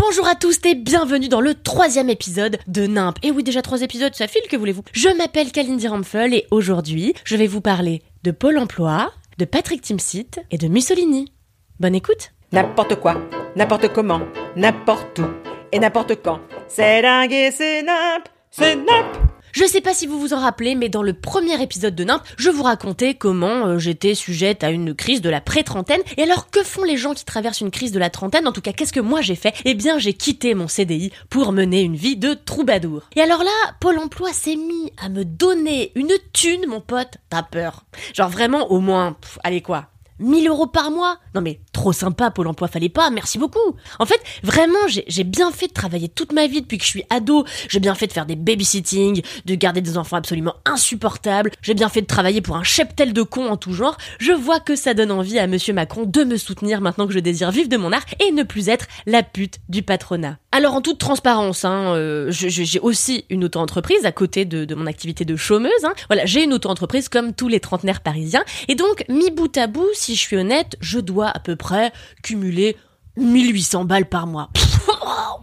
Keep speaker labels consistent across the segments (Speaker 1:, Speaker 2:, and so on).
Speaker 1: Bonjour à tous et bienvenue dans le troisième épisode de NIMP. Et oui, déjà trois épisodes, ça file, que voulez-vous? Je m'appelle Kalindi Rampfel et aujourd'hui, je vais vous parler de Pôle emploi, de Patrick Timsit et de Mussolini. Bonne écoute
Speaker 2: N'importe quoi, n'importe comment, n'importe où et n'importe quand. C'est dingue et c'est nimp, c'est nimp.
Speaker 1: Je sais pas si vous vous en rappelez, mais dans le premier épisode de NIMP, je vous racontais comment euh, j'étais sujette à une crise de la pré-trentaine. Et alors, que font les gens qui traversent une crise de la trentaine? En tout cas, qu'est-ce que moi j'ai fait? Eh bien, j'ai quitté mon CDI pour mener une vie de troubadour. Et alors là, Pôle emploi s'est mis à me donner une thune, mon pote. T'as peur? Genre vraiment, au moins, allez quoi? 1000 euros par mois? Non mais trop sympa, Pôle emploi, fallait pas, merci beaucoup. En fait, vraiment, j'ai bien fait de travailler toute ma vie depuis que je suis ado. J'ai bien fait de faire des babysitting, de garder des enfants absolument insupportables. J'ai bien fait de travailler pour un cheptel de cons en tout genre. Je vois que ça donne envie à monsieur Macron de me soutenir maintenant que je désire vivre de mon art et ne plus être la pute du patronat. Alors en toute transparence, hein, euh, j'ai aussi une auto-entreprise à côté de, de mon activité de chômeuse. hein. Voilà, j'ai une auto-entreprise comme tous les trentenaires parisiens. Et donc, mi bout à bout, si je suis honnête, je dois à peu près cumuler 1800 balles par mois.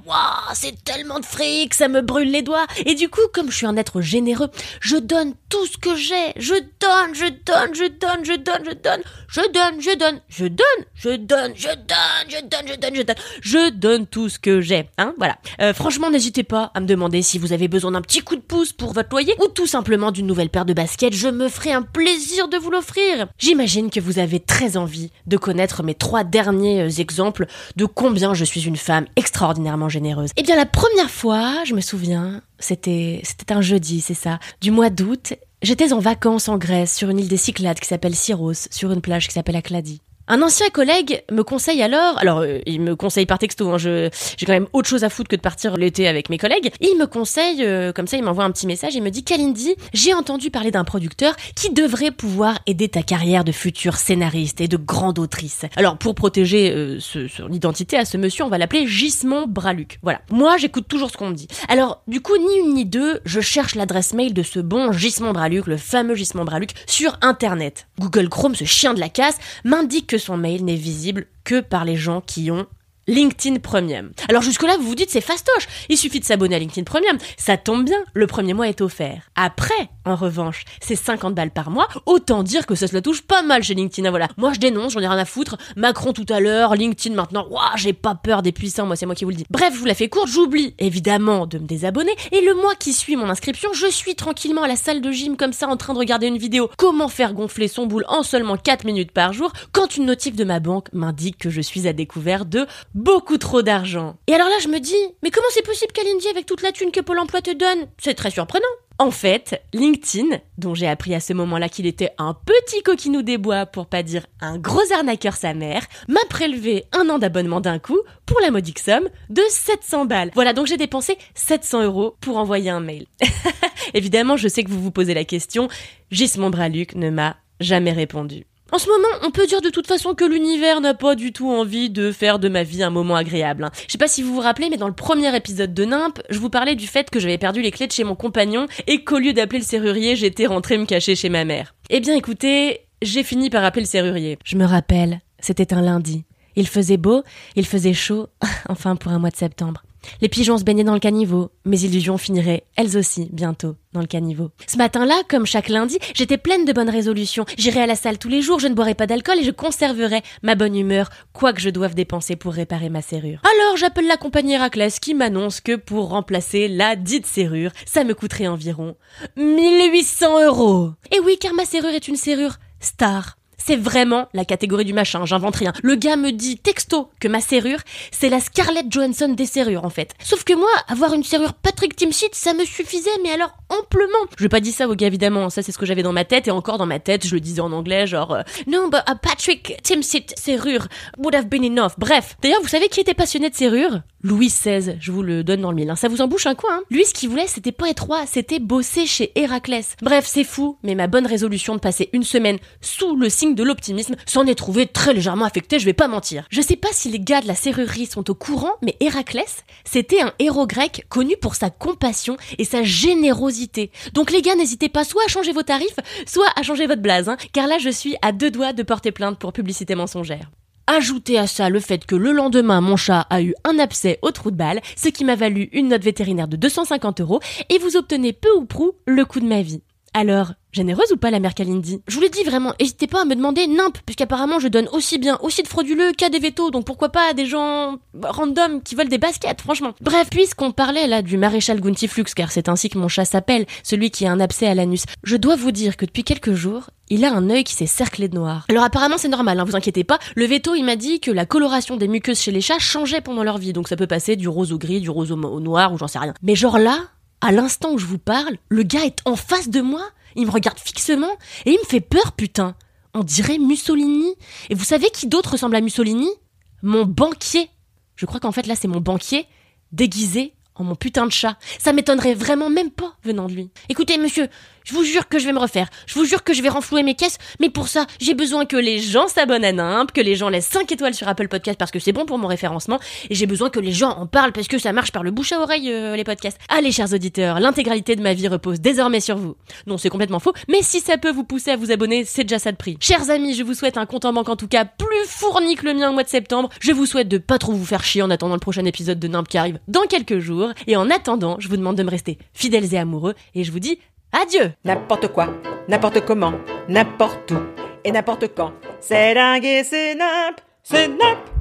Speaker 1: Oh, Waouh, c'est tellement de fric, ça me brûle les doigts. Et du coup, comme je suis un être généreux, je donne tout ce que j'ai. Je donne, je donne, je donne, je donne, je donne, je donne, je donne, je donne, je donne, je donne, je donne, je donne, je donne, je donne tout ce que j'ai. Hein, voilà. Euh, franchement, n'hésitez pas à me demander si vous avez besoin d'un petit coup de pouce pour votre loyer ou tout simplement d'une nouvelle paire de baskets. Je me ferai un plaisir de vous l'offrir. J'imagine que vous avez très envie de connaître mes trois derniers euh, exemples de combien je suis une femme extraordinairement généreuse. Eh bien, la première fois, je me souviens, c'était, c'était un jeudi, c'est ça, du mois d'août. J'étais en vacances en Grèce, sur une île des Cyclades qui s'appelle Syros, sur une plage qui s'appelle Akladi. Un ancien collègue me conseille alors, alors euh, il me conseille par texto, hein, je, j'ai quand même autre chose à foutre que de partir l'été avec mes collègues. Il me conseille, euh, comme ça il m'envoie un petit message, il me dit Kalindi, j'ai entendu parler d'un producteur qui devrait pouvoir aider ta carrière de future scénariste et de grande autrice. Alors pour protéger euh, son identité à ce monsieur, on va l'appeler Gismond Braluc. Voilà. Moi j'écoute toujours ce qu'on me dit. Alors du coup ni une ni deux, je cherche l'adresse mail de ce bon Gismond Braluc, le fameux Gismond Braluc, sur internet. Google Chrome, ce chien de la casse, m'indique que son mail n'est visible que par les gens qui ont LinkedIn Premium. Alors jusque-là, vous vous dites c'est fastoche. Il suffit de s'abonner à LinkedIn Premium. Ça tombe bien, le premier mois est offert. Après, en revanche, c'est 50 balles par mois. Autant dire que ça se la touche pas mal chez LinkedIn. Ah, Voilà. Moi, je dénonce, j'en ai rien à foutre. Macron tout à l'heure, LinkedIn maintenant. Ouah, j'ai pas peur des puissants, moi, c'est moi qui vous le dis. Bref, je vous la fais courte, j'oublie évidemment de me désabonner. Et le mois qui suit mon inscription, je suis tranquillement à la salle de gym comme ça en train de regarder une vidéo. Comment faire gonfler son boule en seulement 4 minutes par jour quand une notif de ma banque m'indique que je suis à découvert de beaucoup trop d'argent. Et alors là, je me dis, mais comment c'est possible, Kalindi, avec toute la thune que Pôle emploi te donne? C'est très surprenant. En fait, LinkedIn, dont j'ai appris à ce moment-là qu'il était un petit coquinou des bois, pour pas dire un gros arnaqueur sa mère, m'a prélevé un an d'abonnement d'un coup pour la modique somme de 700 balles. Voilà, donc j'ai dépensé 700 euros pour envoyer un mail. Évidemment, je sais que vous vous posez la question, Gismond Braluc ne m'a jamais répondu. En ce moment, on peut dire de toute façon que l'univers n'a pas du tout envie de faire de ma vie un moment agréable. hein. Je sais pas si vous vous rappelez, mais dans le premier épisode de Nimp, je vous parlais du fait que j'avais perdu les clés de chez mon compagnon et qu'au lieu d'appeler le serrurier, j'étais rentrée me cacher chez ma mère. Eh bien écoutez, j'ai fini par appeler le serrurier. Je me rappelle, c'était un lundi. Il faisait beau, il faisait chaud, enfin pour un mois de septembre. Les pigeons se baignaient dans le caniveau. Mes illusions finiraient, elles aussi, bientôt, dans le caniveau. Ce matin-là, comme chaque lundi, j'étais pleine de bonnes résolutions. J'irai à la salle tous les jours, je ne boirai pas d'alcool et je conserverai ma bonne humeur, quoi que je doive dépenser pour réparer ma serrure. Alors j'appelle la compagnie Héraclès qui m'annonce que pour remplacer la dite serrure, ça me coûterait environ 1800 euros. Et oui, car ma serrure est une serrure star. C'est vraiment la catégorie du machin, j'invente rien. Le gars me dit texto que ma serrure, c'est la Scarlett Johansson des serrures en fait. Sauf que moi, avoir une serrure Patrick Timsit, ça me suffisait, mais alors amplement. Je vais pas dire ça gars évidemment, ça c'est ce que j'avais dans ma tête, et encore dans ma tête, je le disais en anglais, genre euh, No, but a Patrick Timsit serrure would have been enough. Bref. D'ailleurs, vous savez qui était passionné de serrures Louis XVI, je vous le donne dans le mille. Hein. Ça vous embouche un coin. Hein? Lui, ce qu'il voulait, c'était pas roi, c'était bosser chez Héraclès. Bref, c'est fou, mais ma bonne résolution de passer une semaine sous le signe de l'optimisme s'en est trouvée très légèrement affectée, je vais pas mentir. Je sais pas si les gars de la serrurerie sont au courant, mais Héraclès, c'était un héros grec connu pour sa compassion et sa générosité. Donc les gars, n'hésitez pas soit à changer vos tarifs, soit à changer votre blase, hein, car là je suis à deux doigts de porter plainte pour publicité mensongère. Ajoutez à ça le fait que le lendemain, mon chat a eu un abcès au trou de balle, ce qui m'a valu une note vétérinaire de 250 euros, et vous obtenez peu ou prou le coup de ma vie. Alors, généreuse ou pas la mère Kalindi Je vous l'ai dit vraiment, n'hésitez pas à me demander nimp, puisqu'apparemment je donne aussi bien aussi de frauduleux qu'à des vétos, donc pourquoi pas à des gens random qui veulent des baskets, franchement. Bref, puisqu'on parlait là du maréchal Guntiflux, car c'est ainsi que mon chat s'appelle, celui qui a un abcès à l'anus, je dois vous dire que depuis quelques jours, il a un œil qui s'est cerclé de noir. Alors apparemment c'est normal, hein, vous inquiétez pas, le veto il m'a dit que la coloration des muqueuses chez les chats changeait pendant leur vie, donc ça peut passer du rose au gris, du rose au noir, ou j'en sais rien. Mais genre là, à l'instant où je vous parle, le gars est en face de moi il me regarde fixement et il me fait peur, putain. On dirait Mussolini. Et vous savez qui d'autre ressemble à Mussolini? Mon banquier. Je crois qu'en fait là c'est mon banquier déguisé en mon putain de chat. Ça m'étonnerait vraiment même pas venant de lui. Écoutez, monsieur, je vous jure que je vais me refaire. Je vous jure que je vais renflouer mes caisses. Mais pour ça, j'ai besoin que les gens s'abonnent à Nimp, que les gens laissent 5 étoiles sur Apple Podcast parce que c'est bon pour mon référencement. Et j'ai besoin que les gens en parlent parce que ça marche par le bouche à oreille, euh, les podcasts. Allez, chers auditeurs, l'intégralité de ma vie repose désormais sur vous. Non, c'est complètement faux. Mais si ça peut vous pousser à vous abonner, c'est déjà ça de prix. Chers amis, je vous souhaite un compte en banque en tout cas plus fourni que le mien au mois de septembre. Je vous souhaite de pas trop vous faire chier en attendant le prochain épisode de Nimp qui arrive dans quelques Et en attendant, je vous demande de me rester fidèles et amoureux. Et je vous dis Adieu
Speaker 2: N'importe quoi, n'importe comment, n'importe où et n'importe quand. C'est dingue et c'est nimp, c'est nimp